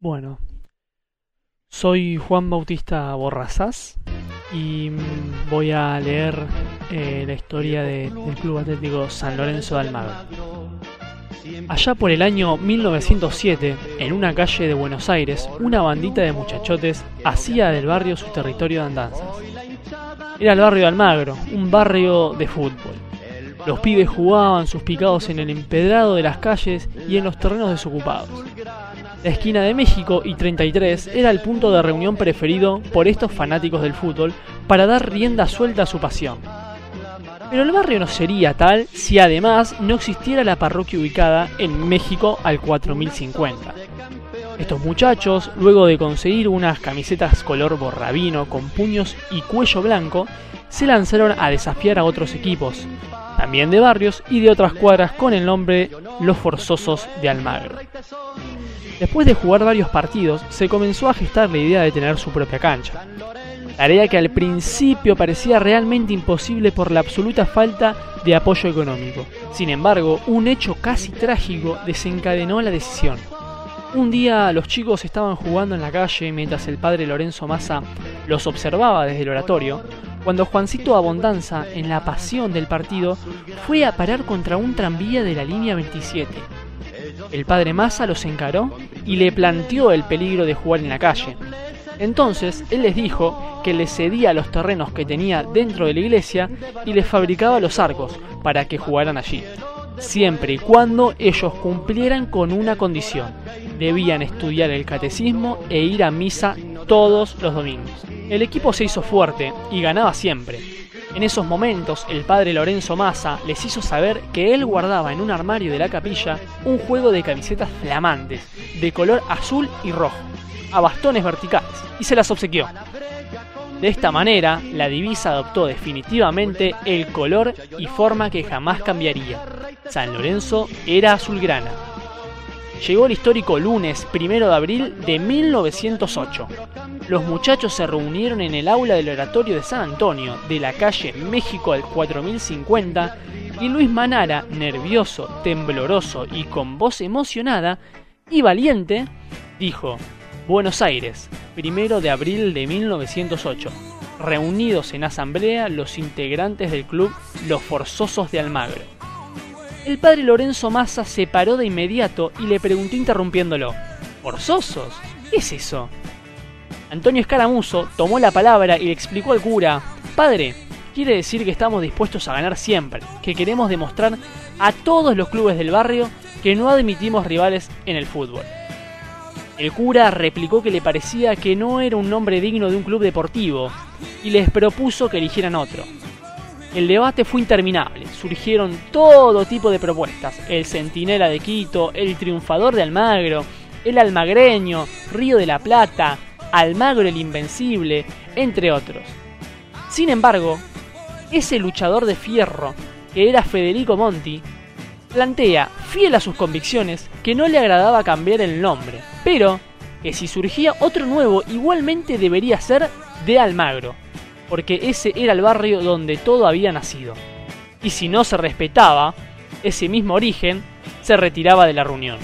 Bueno, soy Juan Bautista Borrazás y voy a leer eh, la historia de- del Club Atlético San Lorenzo de Almagro. Allá por el año 1907, en una calle de Buenos Aires, una bandita de muchachotes hacía del barrio su territorio de andanzas. Era el barrio de Almagro, un barrio de fútbol. Los pibes jugaban sus picados en el empedrado de las calles y en los terrenos desocupados. La esquina de México y 33 era el punto de reunión preferido por estos fanáticos del fútbol para dar rienda suelta a su pasión. Pero el barrio no sería tal si además no existiera la parroquia ubicada en México al 4050. Estos muchachos, luego de conseguir unas camisetas color borrabino con puños y cuello blanco, se lanzaron a desafiar a otros equipos, también de barrios y de otras cuadras con el nombre Los Forzosos de Almagro. Después de jugar varios partidos, se comenzó a gestar la idea de tener su propia cancha. Tarea que al principio parecía realmente imposible por la absoluta falta de apoyo económico. Sin embargo, un hecho casi trágico desencadenó la decisión. Un día los chicos estaban jugando en la calle mientras el padre Lorenzo Massa los observaba desde el oratorio, cuando Juancito Abondanza, en la pasión del partido, fue a parar contra un tranvía de la línea 27. El padre Massa los encaró y le planteó el peligro de jugar en la calle. Entonces él les dijo que les cedía los terrenos que tenía dentro de la iglesia y les fabricaba los arcos para que jugaran allí, siempre y cuando ellos cumplieran con una condición. Debían estudiar el catecismo e ir a misa todos los domingos. El equipo se hizo fuerte y ganaba siempre. En esos momentos, el padre Lorenzo Massa les hizo saber que él guardaba en un armario de la capilla un juego de camisetas flamantes, de color azul y rojo, a bastones verticales, y se las obsequió. De esta manera, la divisa adoptó definitivamente el color y forma que jamás cambiaría. San Lorenzo era azulgrana. Llegó el histórico lunes 1 de abril de 1908. Los muchachos se reunieron en el aula del oratorio de San Antonio, de la calle México al 4050, y Luis Manara, nervioso, tembloroso y con voz emocionada y valiente, dijo, Buenos Aires, 1 de abril de 1908. Reunidos en asamblea los integrantes del club Los Forzosos de Almagro. El padre Lorenzo Massa se paró de inmediato y le preguntó interrumpiéndolo, ¿Forzosos? ¿Qué es eso? Antonio Escaramuzo tomó la palabra y le explicó al cura, Padre, quiere decir que estamos dispuestos a ganar siempre, que queremos demostrar a todos los clubes del barrio que no admitimos rivales en el fútbol. El cura replicó que le parecía que no era un nombre digno de un club deportivo y les propuso que eligieran otro. El debate fue interminable, surgieron todo tipo de propuestas, el Centinela de Quito, el Triunfador de Almagro, el Almagreño, Río de la Plata, Almagro el Invencible, entre otros. Sin embargo, ese luchador de fierro, que era Federico Monti, plantea, fiel a sus convicciones, que no le agradaba cambiar el nombre, pero que si surgía otro nuevo igualmente debería ser de Almagro, porque ese era el barrio donde todo había nacido. Y si no se respetaba ese mismo origen, se retiraba de la reunión.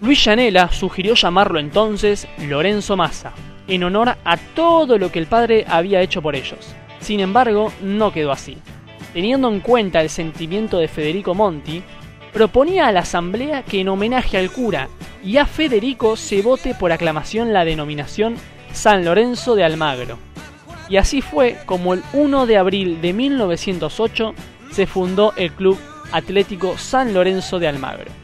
Luis Llanela sugirió llamarlo entonces Lorenzo Massa, en honor a todo lo que el padre había hecho por ellos. Sin embargo, no quedó así. Teniendo en cuenta el sentimiento de Federico Monti, proponía a la asamblea que en homenaje al cura y a Federico se vote por aclamación la denominación San Lorenzo de Almagro. Y así fue como el 1 de abril de 1908 se fundó el Club Atlético San Lorenzo de Almagro.